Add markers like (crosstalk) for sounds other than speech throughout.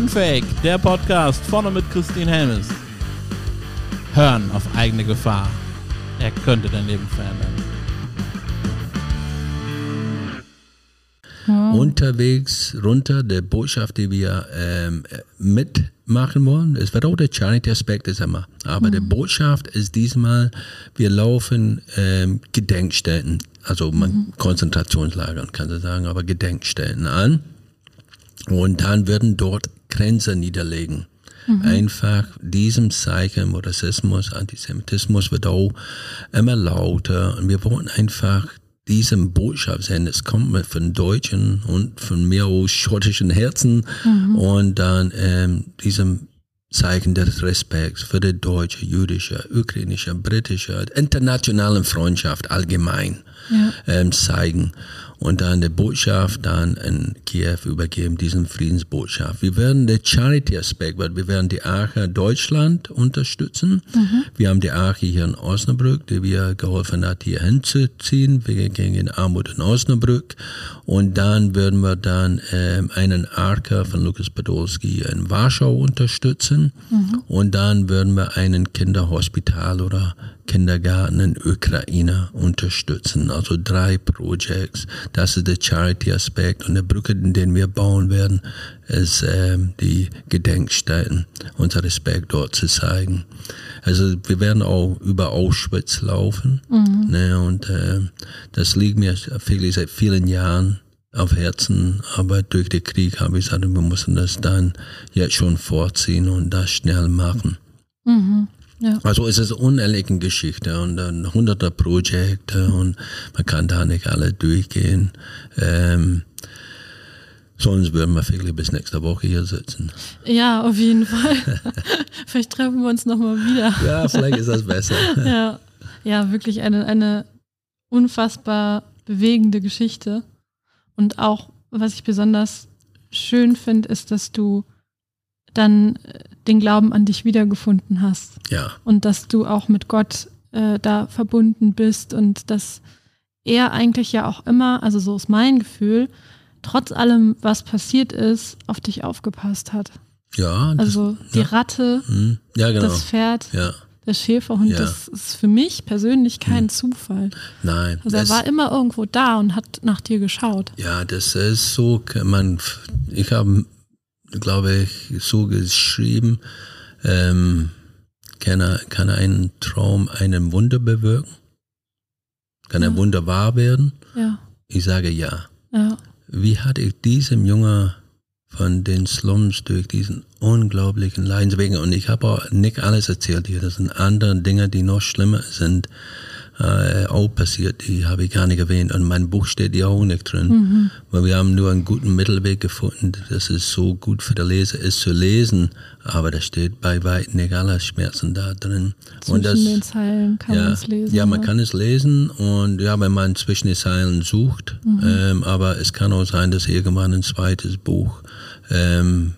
Unfake, der Podcast vorne mit Christine Helmes. Hören auf eigene Gefahr. Er könnte dein Leben verändern. Unterwegs runter, der Botschaft, die wir ähm, mitmachen wollen. Es wird auch der Charity-Aspekt ist immer. Aber mhm. der Botschaft ist diesmal, wir laufen ähm, Gedenkstätten, also man, mhm. Konzentrationslagern kann man sagen, aber Gedenkstätten an. Und dann werden dort Grenzen niederlegen. Mhm. Einfach diesem Zeichen, Rassismus, Antisemitismus wird auch immer lauter und wir wollen einfach diesem Botschaft senden. Es kommt von deutschen und von mir aus schottischen Herzen mhm. und dann ähm, diesem Zeichen des Respekts für die deutsche, jüdische, ukrainische, britische, internationalen Freundschaft allgemein ja. ähm, zeigen und dann die Botschaft dann in Kiew übergeben, diesen Friedensbotschaft. Wir werden den Charity-Aspekt, weil wir werden die Arche Deutschland unterstützen. Mhm. Wir haben die Arche hier in Osnabrück, die wir geholfen hat, hier hinzuziehen, gegen Armut in Osnabrück. Und dann würden wir dann ähm, einen Arche von Lukas Podolski in Warschau unterstützen. Mhm. Und dann würden wir einen Kinderhospital oder Kindergarten in Ukraine unterstützen. Also drei Projects. Das ist der Charity-Aspekt. Und der Brücke, den wir bauen werden, ist ähm, die Gedenkstätten, unser Respekt dort zu zeigen. Also wir werden auch über Auschwitz laufen. Mhm. Ne, und äh, das liegt mir wirklich seit vielen Jahren auf Herzen, aber durch den Krieg habe ich gesagt, wir müssen das dann jetzt schon vorziehen und das schnell machen. Mhm. Ja. Also es ist eine unehrliche Geschichte und dann hunderte Projekte und man kann da nicht alle durchgehen. Ähm, sonst würden wir vielleicht bis nächste Woche hier sitzen. Ja, auf jeden Fall. (laughs) vielleicht treffen wir uns nochmal wieder. ja, vielleicht ist das besser. (laughs) ja. ja, wirklich eine, eine unfassbar bewegende Geschichte. Und auch, was ich besonders schön finde, ist, dass du dann äh, den Glauben an dich wiedergefunden hast. Ja. Und dass du auch mit Gott äh, da verbunden bist und dass er eigentlich ja auch immer, also so ist mein Gefühl, trotz allem, was passiert ist, auf dich aufgepasst hat. Ja. Das, also die ja. Ratte, mhm. ja, genau. das Pferd, ja. der Schäferhund, ja. das ist für mich persönlich kein mhm. Zufall. Nein. Also er war immer irgendwo da und hat nach dir geschaut. Ja, das ist so, man, ich habe glaube ich, so geschrieben, ähm, kann, er, kann er einen Traum einen Wunder bewirken? Kann ja. ein Wunder wahr werden? Ja. Ich sage ja. ja. Wie hatte ich diesem Jungen von den Slums durch diesen unglaublichen Leidenswegen, und ich habe auch nicht alles erzählt hier, das sind andere Dinge, die noch schlimmer sind, äh, auch passiert, die habe ich gar nicht erwähnt. Und mein Buch steht ja auch nicht drin. Mhm. Weil wir haben nur einen guten Mittelweg gefunden, dass es so gut für den Leser ist zu lesen, aber da steht bei weitem nicht alle Schmerzen da drin. Zwischen und das, den Zeilen kann ja, man es lesen. Ja, man kann es lesen und ja, wenn man zwischen den Zeilen sucht, mhm. ähm, aber es kann auch sein, dass irgendwann ein zweites Buch ähm,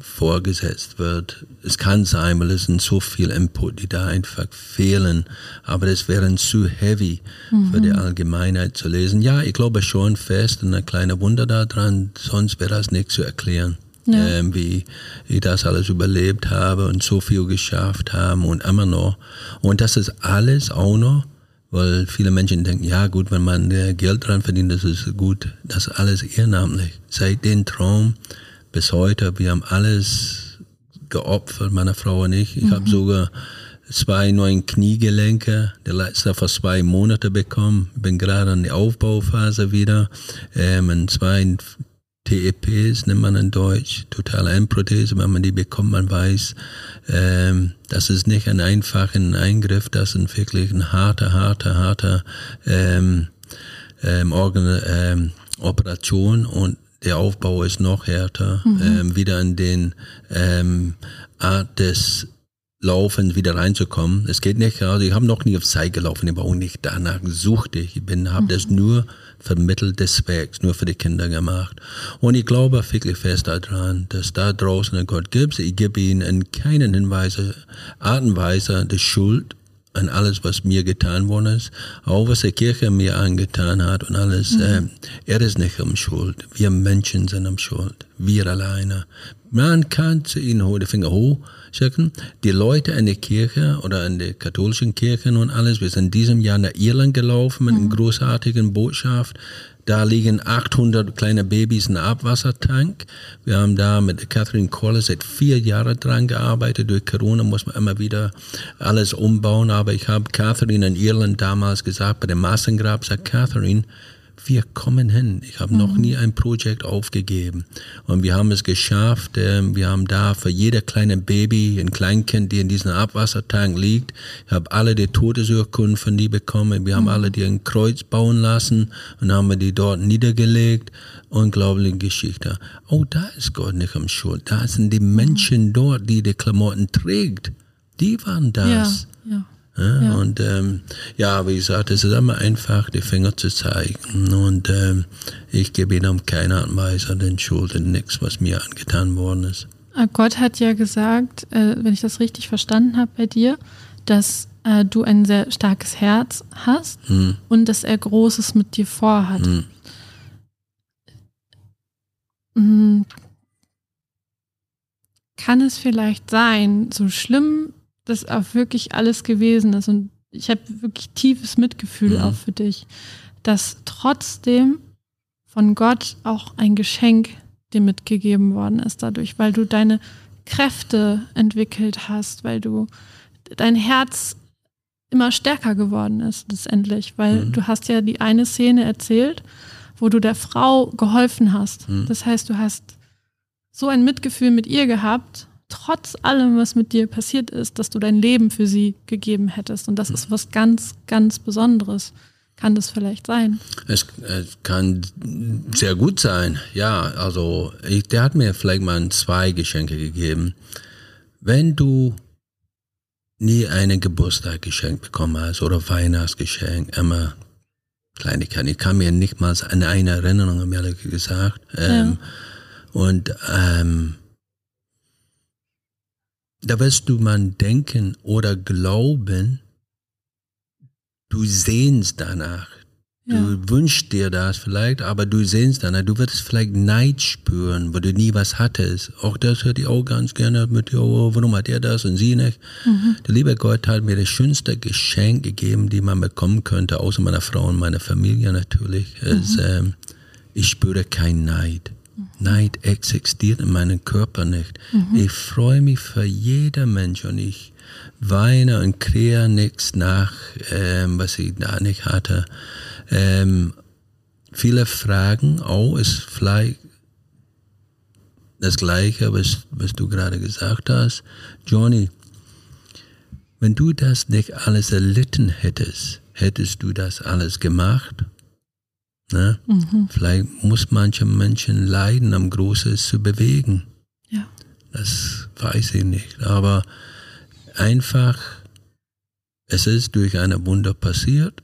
vorgesetzt wird. Es kann sein, weil es sind so viel Input, die da einfach fehlen, aber das wäre zu heavy mhm. für die mhm. Allgemeinheit zu lesen. Ja, ich glaube schon fest und ein kleiner Wunder daran, sonst wäre das nicht zu erklären. Ja. Ähm, wie ich das alles überlebt habe und so viel geschafft haben und immer noch. Und das ist alles auch noch, weil viele Menschen denken, ja gut, wenn man Geld dran verdient, das ist gut. Das ist alles ehrenamtlich. Seit dem Traum bis heute. Wir haben alles geopfert, meine Frau und ich. Ich mhm. habe sogar zwei neue Kniegelenke, der letzte vor zwei Monaten bekommen. Bin gerade in der Aufbauphase wieder. Ähm, und zwei TEPs nennt man in Deutsch, totale Endprothese. Wenn man die bekommt, man weiß, ähm, das ist nicht ein einfacher Eingriff, das ist wirklich ein harter, harter, harter ähm, ähm, Organ, ähm, Operation und der Aufbau ist noch härter, mhm. ähm, wieder in den ähm, Art des Laufens wieder reinzukommen. Es geht nicht, also ich habe noch nie auf Zeit gelaufen, ich war auch nicht danach gesucht. Ich bin, habe mhm. das nur vermittelt des Wegs, nur für die Kinder gemacht. Und ich glaube wirklich fest daran, dass da draußen ein Gott gibt. Ich gebe ihnen in keinen Hinweise, Art und Weise die Schuld an alles, was mir getan worden ist, auch was die Kirche mir angetan hat und alles. Mhm. Äh, er ist nicht um Schuld. Wir Menschen sind um Schuld. Wir alleine. Man kann zu ihnen die Finger hochschicken. Die Leute in der Kirche oder in der katholischen Kirche und alles, wir sind diesem Jahr nach Irland gelaufen mit einer großartigen Botschaft. Da liegen 800 kleine Babys in Abwassertank. Wir haben da mit Catherine Corliss seit vier Jahren dran gearbeitet. Durch Corona muss man immer wieder alles umbauen. Aber ich habe Catherine in Irland damals gesagt, bei dem Massengrab, sagt Catherine, wir kommen hin. Ich habe mhm. noch nie ein Projekt aufgegeben. Und wir haben es geschafft. Ähm, wir haben da für jeder kleine Baby, ein Kleinkind, die in diesem Abwassertank liegt, ich habe alle die Todesurkunden von die bekommen. Wir haben mhm. alle die ein Kreuz bauen lassen und haben wir die dort niedergelegt. Unglaubliche Geschichte. Oh, da ist Gott nicht am Schuld. Da sind die. Menschen dort, die die Klamotten trägt. Die waren das. Ja, ja. Ja, ja. Und ähm, ja, wie gesagt, es ist immer einfach, die Finger zu zeigen. Und ähm, ich gebe ihnen keine Anweisung den Schulden, nichts, was mir angetan worden ist. Ah, Gott hat ja gesagt, äh, wenn ich das richtig verstanden habe bei dir, dass äh, du ein sehr starkes Herz hast hm. und dass er Großes mit dir vorhat. Hm. hm. Kann es vielleicht sein, so schlimm das auch wirklich alles gewesen ist. Und ich habe wirklich tiefes Mitgefühl mhm. auch für dich, dass trotzdem von Gott auch ein Geschenk dir mitgegeben worden ist dadurch, weil du deine Kräfte entwickelt hast, weil du dein Herz immer stärker geworden ist letztendlich, weil mhm. du hast ja die eine Szene erzählt, wo du der Frau geholfen hast. Mhm. Das heißt, du hast so ein Mitgefühl mit ihr gehabt, trotz allem, was mit dir passiert ist, dass du dein Leben für sie gegeben hättest. Und das ist was ganz, ganz Besonderes. Kann das vielleicht sein? Es, es kann sehr gut sein, ja. Also, ich, der hat mir vielleicht mal zwei Geschenke gegeben. Wenn du nie einen Geburtstag geschenkt bekommen hast oder Weihnachtsgeschenk, immer Kleinigkeiten. Ich kann mir nicht mal an eine Erinnerung, ehrlich gesagt. Ähm, ja. Und ähm, da wirst du man denken oder glauben, du sehnst danach. Du ja. wünschst dir das vielleicht, aber du sehnst danach. Du wirst vielleicht Neid spüren, wo du nie was hattest. Auch das hätte ich auch ganz gerne mit dir. Oh, warum hat er das und sie nicht? Mhm. Der liebe Gott hat mir das schönste Geschenk gegeben, die man bekommen könnte, außer meiner Frau und meiner Familie natürlich. Mhm. Ist, ähm, ich spüre kein Neid. Neid existiert in meinem Körper nicht. Mhm. Ich freue mich für jeden Mensch und ich weine und kreiere nichts nach, ähm, was ich da nicht hatte. Ähm, viele fragen, oh, ist vielleicht das Gleiche, was, was du gerade gesagt hast. Johnny, wenn du das nicht alles erlitten hättest, hättest du das alles gemacht? Ne? Mhm. Vielleicht muss manche Menschen leiden, um Großes zu bewegen. Ja. Das weiß ich nicht. Aber einfach, es ist durch eine Wunder passiert.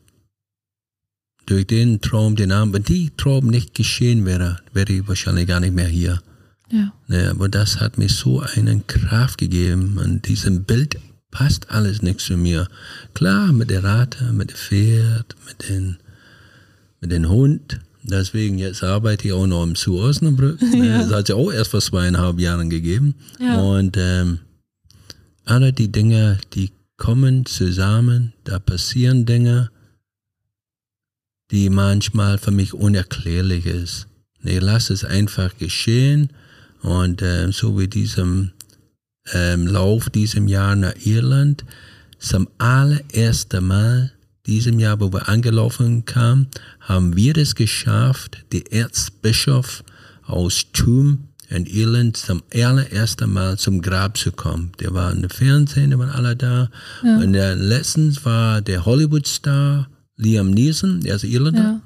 Durch den Traum, den Namen, wenn die Traum nicht geschehen wäre, wäre ich wahrscheinlich gar nicht mehr hier. Ja. Ne, aber das hat mir so eine Kraft gegeben. Und diesem Bild passt alles nicht zu mir. Klar, mit der Rate, mit dem Pferd, mit den dem Hund. Deswegen jetzt arbeite ich auch noch im Zoo Osnabrück. (laughs) Ja. Das hat es ja auch erst vor zweieinhalb Jahren gegeben. Ja. Und ähm, alle die Dinge, die kommen zusammen, da passieren Dinge, die manchmal für mich unerklärlich ist. Ich lasse es einfach geschehen und äh, so wie diesem ähm, Lauf diesem Jahr nach Irland zum allerersten Mal diesem Jahr, wo wir angelaufen kamen, haben wir es geschafft, die Erzbischof aus Thum in Irland zum allerersten Mal zum Grab zu kommen. Der war in der Fernsehen, die waren alle da. Ja. Und der letztens war der Hollywood-Star Liam Neeson, der ist Irlander. Ja.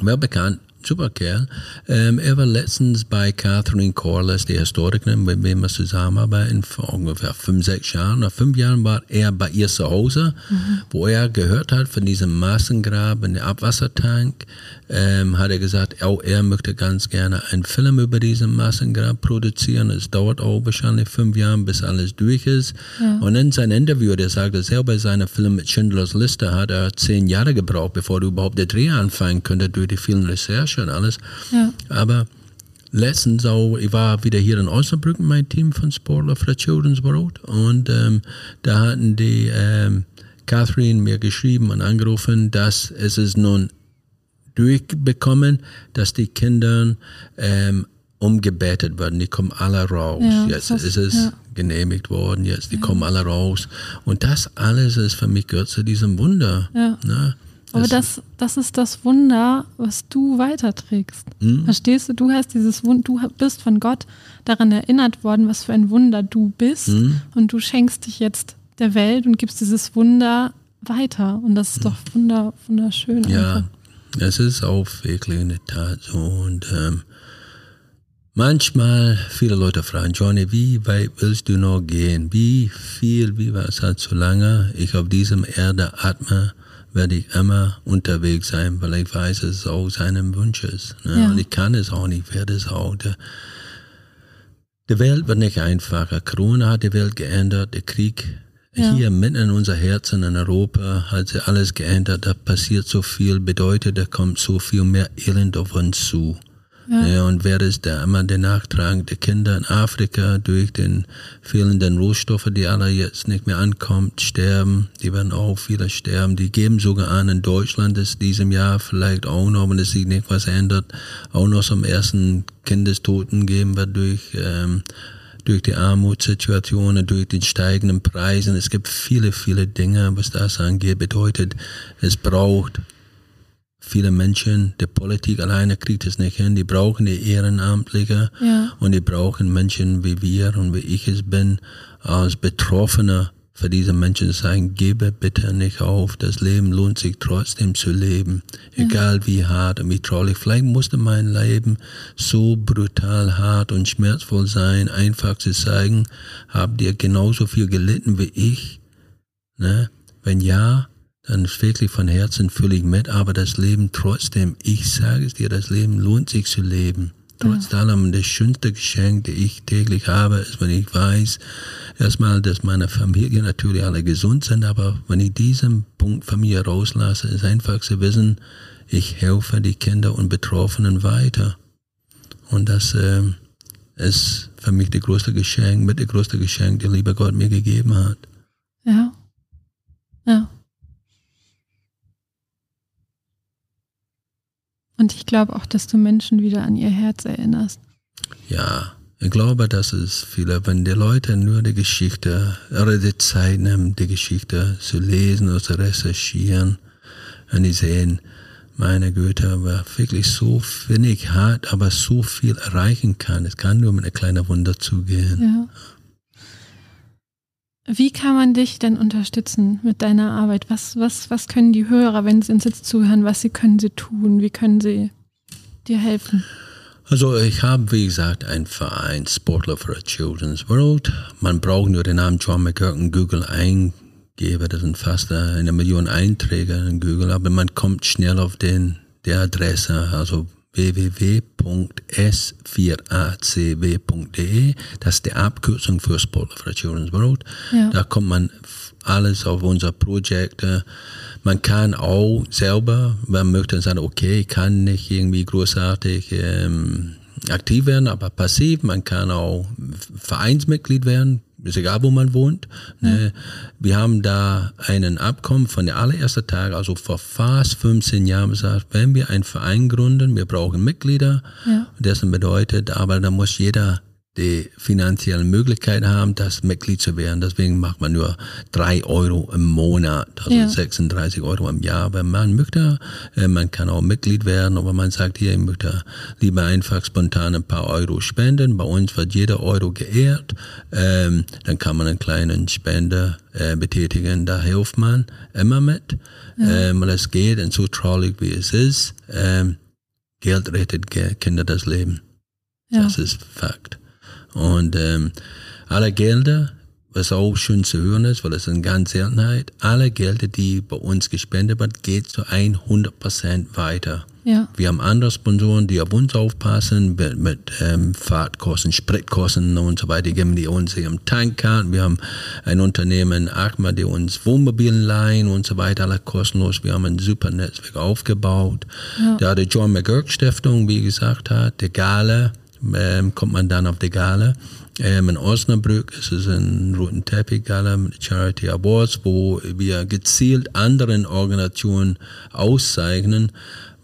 Well bekannt, super Kerl. Ähm, er war letztens bei Catherine Corliss, die Historikerin, mit wem wir zusammenarbeiten, vor ungefähr fünf, sechs Jahren. Nach fünf Jahren war er bei ihr zu Hause, mhm. wo er gehört hat von diesem Massengrab in dem Abwassertank. Ähm, hat er gesagt, auch er möchte ganz gerne einen Film über diesen Massengrab produzieren. Es dauert auch wahrscheinlich fünf Jahre, bis alles durch ist. Ja. Und in seinem Interview, der sagte, selber bei seinem Film mit Schindlers Liste hat er zehn Jahre gebraucht, bevor du überhaupt der Dreh anfangen könnte durch die vielen Recherchen und alles. Ja. Aber letztens auch, ich war wieder hier in Osnabrück mit meinem Team von Sportler for the Children's World und ähm, da hatten die ähm, Catherine mir geschrieben und angerufen, dass es ist nun durchbekommen, dass die Kinder ähm, umgebetet werden. Die kommen alle raus. Ja, jetzt das- ist es ja. genehmigt worden. Jetzt die kommen alle raus. Und das alles ist für mich gehört zu diesem Wunder. Ja. Ne? Aber das, das ist das Wunder, was du weiterträgst. Hm? Verstehst du? Du hast dieses Wunder, du bist von Gott daran erinnert worden, was für ein Wunder du bist. Hm? Und du schenkst dich jetzt der Welt und gibst dieses Wunder weiter. Und das ist doch wunder, wunderschön. Ja, einfach. es ist auch wirklich in der Tat so. Und ähm, manchmal viele Leute fragen, Johnny, wie weit willst du noch gehen? Wie viel, wie was hat so lange ich auf diesem Erde atme, werde ich immer unterwegs sein, weil ich weiß, es auch seinem Wunsch ist. Ne? Ja. Und ich kann es auch nicht, werde es auch. Der, die Welt wird nicht einfacher. Corona hat die Welt geändert, der Krieg Ja. hier mitten in unser Herzen in Europa hat sich alles geändert. Da passiert so viel, bedeutet, da kommt so viel mehr Elend auf uns zu. Ja. Ja, und wer ist da immer der Nachtrag der Kinder in Afrika durch den fehlenden Rohstoffe, die alle jetzt nicht mehr ankommt, sterben. Die werden auch viele sterben. Die geben sogar an, in Deutschland ist diesem Jahr vielleicht auch noch, wenn es sich nicht was ändert, auch noch zum ersten Kindestoten geben wird durch, ähm, durch die Armutssituationen, durch den steigenden Preisen. Es gibt viele, viele Dinge, was das angeht. Bedeutet, es braucht viele Menschen, die Politik alleine kriegt es nicht hin, die brauchen die Ehrenamtliche Ja. und die brauchen Menschen wie wir und wie ich es bin, als Betroffener für diese Menschen zu sagen, gebe bitte nicht auf, das Leben lohnt sich trotzdem zu leben, egal wie hart und wie traurig. Vielleicht musste mein Leben so brutal hart und schmerzvoll sein, einfach zu sagen, habt ihr genauso viel gelitten wie ich? Ne? Wenn ja, dann wirklich von Herzen fühle ich mit, aber das Leben trotzdem, ich sage es dir, das Leben lohnt sich zu leben. Trotz allem, das schönste Geschenk, das ich täglich habe, ist, wenn ich weiß, erstmal, dass meine Familie natürlich alle gesund sind, aber wenn ich diesen Punkt von mir rauslasse, ist einfach zu wissen, ich helfe die Kinder und Betroffenen weiter. Und das ähm, ist für mich das größte Geschenk, mit das größte Geschenk, das lieber Gott mir gegeben hat. Ja. Ja. Und ich glaube auch, dass du Menschen wieder an ihr Herz erinnerst. Ja, ich glaube, dass es viele, wenn die Leute nur die Geschichte oder die Zeit nehmen, die Geschichte zu lesen oder zu recherchieren und die sehen, meine Güte, war wirklich so wenig hart, aber so viel erreichen kann. Es kann nur mit einem kleinen Wunder zugehen. Ja. Wie kann man dich denn unterstützen mit deiner Arbeit? Was, was, was können die Hörer, wenn sie uns jetzt zuhören, was sie können sie tun? Wie können sie dir helfen? Also ich habe, wie gesagt, einen Verein, Sportler for a Children's World. Man braucht nur den Namen John McGurk in Google eingeben. Das sind fast eine Million Einträge in Google, aber man kommt schnell auf den, der Adresse, also www.s4acw.de. Das ist die Abkürzung für Sportler for Children's World. Ja. Da kommt man alles auf unsere Projekte. Man kann auch selber, man möchte sagen, okay, ich kann nicht irgendwie großartig ähm, aktiv werden, aber passiv. Man kann auch Vereinsmitglied werden, ist egal, wo man wohnt. Ne? Wir haben da einen Abkommen von der allerersten Tag, also vor fast 15 Jahren gesagt, wenn wir einen Verein gründen, wir brauchen Mitglieder. Ja. Das bedeutet, aber da muss jeder die finanziellen Möglichkeiten haben, das Mitglied zu werden. Deswegen macht man nur drei Euro im Monat, also Ja. 36 Euro im Jahr. Wenn man möchte, äh, man kann auch Mitglied werden, aber man sagt hier, ich möchte lieber einfach spontan ein paar Euro spenden. Bei uns wird jeder Euro geehrt. Ähm, dann kann man einen kleinen Spender äh, betätigen. Da hilft man immer mit, ähm, weil es geht und so traurig wie es ist. Ähm, Geld rettet Kinder das Leben. Ja. Das ist Fakt. Und ähm, alle Gelder, was auch schön zu hören ist, weil es eine ganz Seltenheit, alle Gelder, die bei uns gespendet wird, geht zu 100% weiter. Ja. Wir haben andere Sponsoren, die auf uns aufpassen, mit, mit ähm, Fahrtkosten, Spritkosten und so weiter, die geben die uns ihren Tankkarten. Wir haben ein Unternehmen, Akma, die uns Wohnmobilen leihen und so weiter, alle kostenlos. Wir haben ein super Netzwerk aufgebaut. Ja. Da die John McGurk Stiftung, wie gesagt hat, die Gala, ähm, kommt man dann auf die Gala. Ähm, in Osnabrück ist es ein roten Teppich Gala mit Charity Awards, wo wir gezielt anderen Organisationen auszeichnen,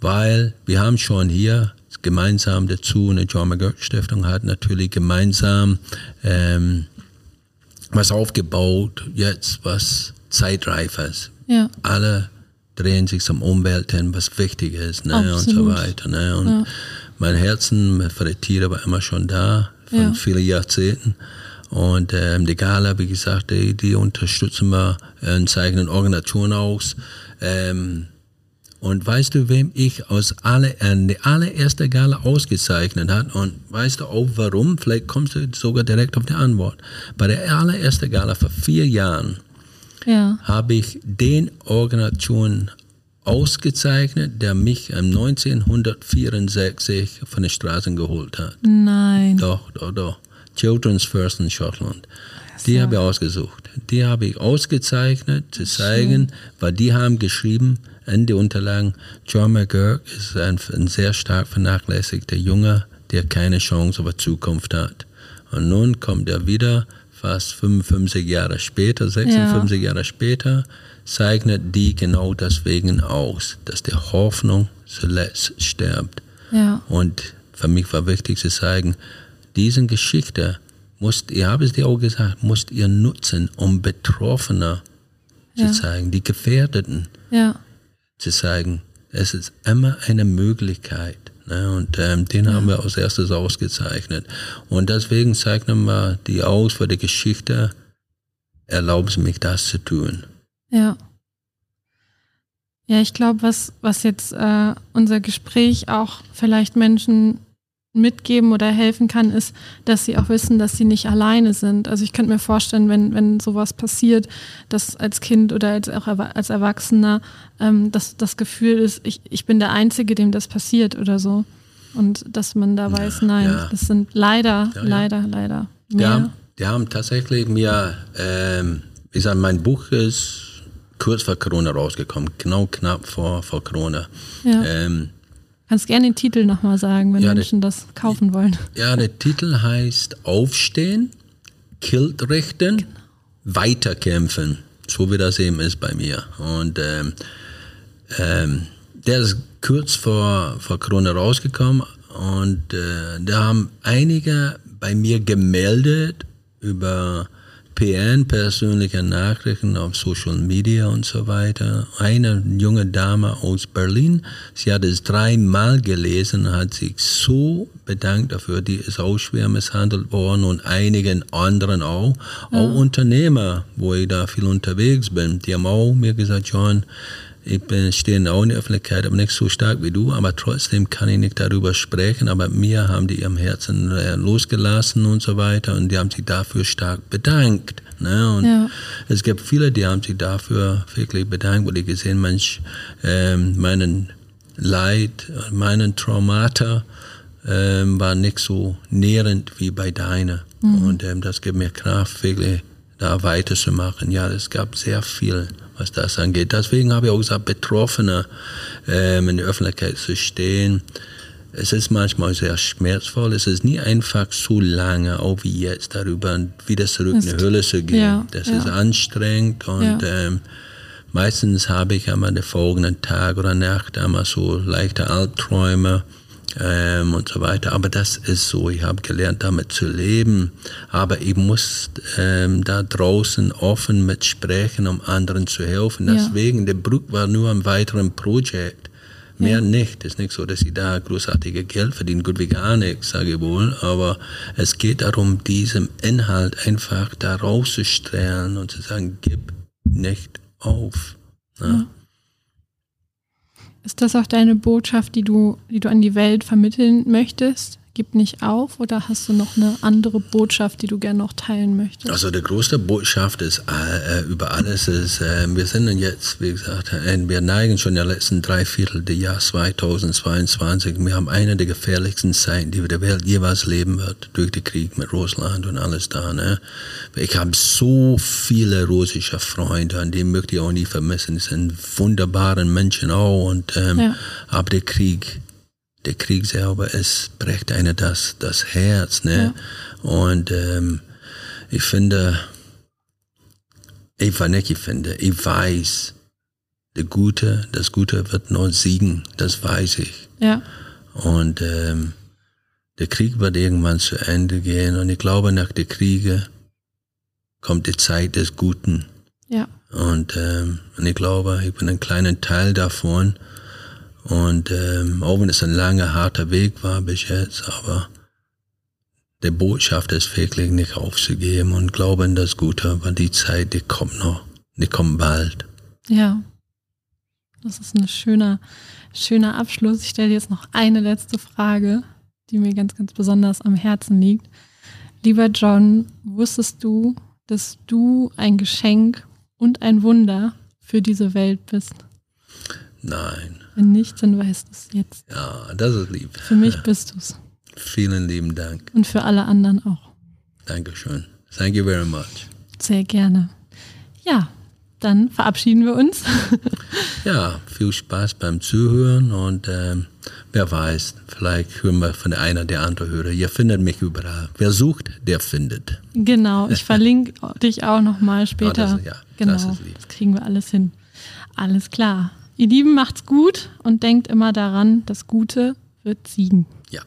weil wir haben schon hier gemeinsam dazu eine John McGurk Stiftung hat natürlich gemeinsam ähm, was aufgebaut, jetzt was zeitreif ist. Ja. Alle drehen sich zum Umwelt hin, was wichtig ist, ne, und so weiter, ne, und Ja. Mein Herzen für die Tiere war immer schon da, von Ja. vielen Jahrzehnten. Und ähm, die Gala, wie gesagt, die, die unterstützen wir und zeigen eine Organisation aus. Ähm, und weißt du, wem ich aus alle, äh, die allererste Gala ausgezeichnet hat? Und weißt du auch warum? Vielleicht kommst du sogar direkt auf die Antwort. Bei der allerersten Gala vor vier Jahren Ja. habe ich den Organisation ausgezeichnet, der mich im 1964 von den Straßen geholt hat. Nein. Doch, doch, doch. Children's First in Schottland. Die habe ich ausgesucht. Die habe ich ausgezeichnet, zu zeigen, weil die haben geschrieben in die Unterlagen, John McGurk ist ein, ein sehr stark vernachlässigter Junge, der keine Chance auf eine Zukunft hat. Und nun kommt er wieder, fast 55 Jahre später, 56 Jahre später, zeichnet die genau deswegen aus, dass die Hoffnung zuletzt stirbt. Ja. Und für mich war wichtig zu sagen, diese Geschichte musst, ihr habt es dir auch gesagt, musst ihr nutzen, um Betroffene Ja. zu zeigen, die Gefährdeten Ja. zu zeigen. Es ist immer eine Möglichkeit. Ne? Und ähm, den haben wir als erstes ausgezeichnet. Und deswegen zeichnen wir die aus für die Geschichte. Erlauben Sie mich, das zu tun. Ja. Ja, ich glaube, was, was jetzt äh, unser Gespräch auch vielleicht Menschen mitgeben oder helfen kann, ist, dass sie auch wissen, dass sie nicht alleine sind. Also ich könnte mir vorstellen, wenn, wenn sowas passiert, dass als Kind oder als, auch als Erwachsener ähm, dass das Gefühl ist, ich, ich bin der Einzige, dem das passiert oder so. Und dass man da weiß, nein, ja. das sind leider, Ja, ja. leider, leider Die haben, die haben tatsächlich mir, ähm, wie gesagt, mein Buch ist kurz vor Corona rausgekommen, genau knapp vor, vor Corona. Ja. Ähm, Kannst gerne den Titel nochmal sagen, wenn Ja, der- Menschen das kaufen wollen. ja, der Titel heißt Aufstehen, Kilt richten, weiterkämpfen, so wie das eben ist bei mir. Und ähm, ähm, der ist kurz vor, vor Corona rausgekommen und äh, da haben einige bei mir gemeldet über PN, persönliche Nachrichten auf Social Media und so weiter. Eine junge Dame aus Berlin, sie hat es dreimal gelesen, hat sich so bedankt dafür, die ist auch schwer misshandelt worden und einigen anderen auch. Auch Unternehmer, wo ich da viel unterwegs bin, die haben auch mir gesagt, John, ich bin, stehe auch in der Öffentlichkeit, aber nicht so stark wie du, aber trotzdem kann ich nicht darüber sprechen. Aber mir haben die ihrem Herzen äh, losgelassen und so weiter und die haben sich dafür stark bedankt. Ne? Und Ja. es gibt viele, die haben sich dafür wirklich bedankt, wo die gesehen, Mensch, ähm, meinen Leid, meinen Traumata ähm, war nicht so nährend wie bei deiner. Und ähm, das gibt mir Kraft, wirklich da weiterzumachen. Ja, es gab sehr viel, was das angeht. Deswegen habe ich auch gesagt, Betroffene ähm, in der Öffentlichkeit zu stehen. Es ist manchmal sehr schmerzvoll. Es ist nie einfach so lange, auch wie jetzt, darüber wieder zurück in die Höhle zu gehen. ja, das ja. ist anstrengend und Ja. ähm, meistens habe ich einmal den folgenden Tag oder Nacht einmal so leichte Albträume ähm, und so weiter. Aber das ist so. Ich habe gelernt, damit zu leben. Aber ich muss ähm, da draußen offen mit sprechen, um anderen zu helfen. Ja. Deswegen, der Bruck war nur ein weiteres Projekt. Mehr nicht. Es ist nicht so, dass ich da großartige Geld verdiene. Gut wie gar nichts, sage ich wohl. Aber es geht darum, diesem Inhalt einfach da rauszustellen und zu sagen, gib nicht auf. Ne? Ist das auch deine Botschaft, die du, die du an die Welt vermitteln möchtest? Gib nicht auf oder hast du noch eine andere Botschaft, die du gerne noch teilen möchtest? Also die größte Botschaft ist äh, über alles ist, äh, wir sind jetzt, wie gesagt, äh, wir neigen schon der letzten drei Viertel des Jahres 2022. Wir haben eine der gefährlichsten Zeiten, die der Welt jeweils leben wird, durch den Krieg mit Russland und alles da. Ne? Ich habe so viele russische Freunde, an die möchte ich auch nie vermissen. Die sind wunderbare Menschen auch, und, ähm, Ja. aber der Krieg der Krieg selber, es bricht einer das, das Herz, ne? Und ähm, ich finde, ich weiß nicht, ich finde, ich weiß, der Gute, das Gute wird nur siegen, das weiß ich. Ja. Und ähm, der Krieg wird irgendwann zu Ende gehen und ich glaube, nach der Kriege kommt die Zeit des Guten. Ja. Und, ähm, und ich glaube, ich bin ein kleiner Teil davon. Und ähm, auch wenn es ein langer, harter Weg war bis jetzt, aber der Botschaft ist wirklich nicht aufzugeben und glaube in das Gute, weil die Zeit, die kommt noch, die kommt bald. Ja. Das ist ein schöner, schöner Abschluss. Ich stelle jetzt noch eine letzte Frage, die mir ganz, ganz besonders am Herzen liegt. Lieber John, wusstest du, dass du ein Geschenk und ein Wunder für diese Welt bist? Nein. Wenn nicht, dann weißt du es jetzt. Ja, das ist lieb. Für mich bist du es. Vielen lieben Dank. Und für alle anderen auch. Dankeschön. Thank you very much. Sehr gerne. Ja, dann verabschieden wir uns. (laughs) Ja, viel Spaß beim Zuhören und ähm, wer weiß, vielleicht hören wir von der einer der andere Hörer. Ihr findet mich überall. Wer sucht, der findet. genau, ich (laughs) verlinke dich auch nochmal später. Ah, das- ja, genau, das das kriegen wir alles hin. Alles klar. Ihr Lieben, macht's gut und denkt immer daran, das Gute wird siegen. Ja.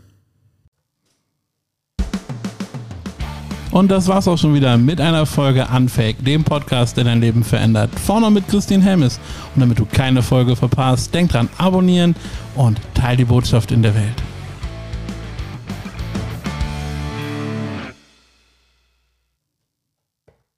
Und das war's auch schon wieder mit einer Folge Unfake, dem Podcast, der dein Leben verändert. Vorne mit Christine Helmes. Und damit du keine Folge verpasst, denk dran, abonnieren und teil die Botschaft in der Welt.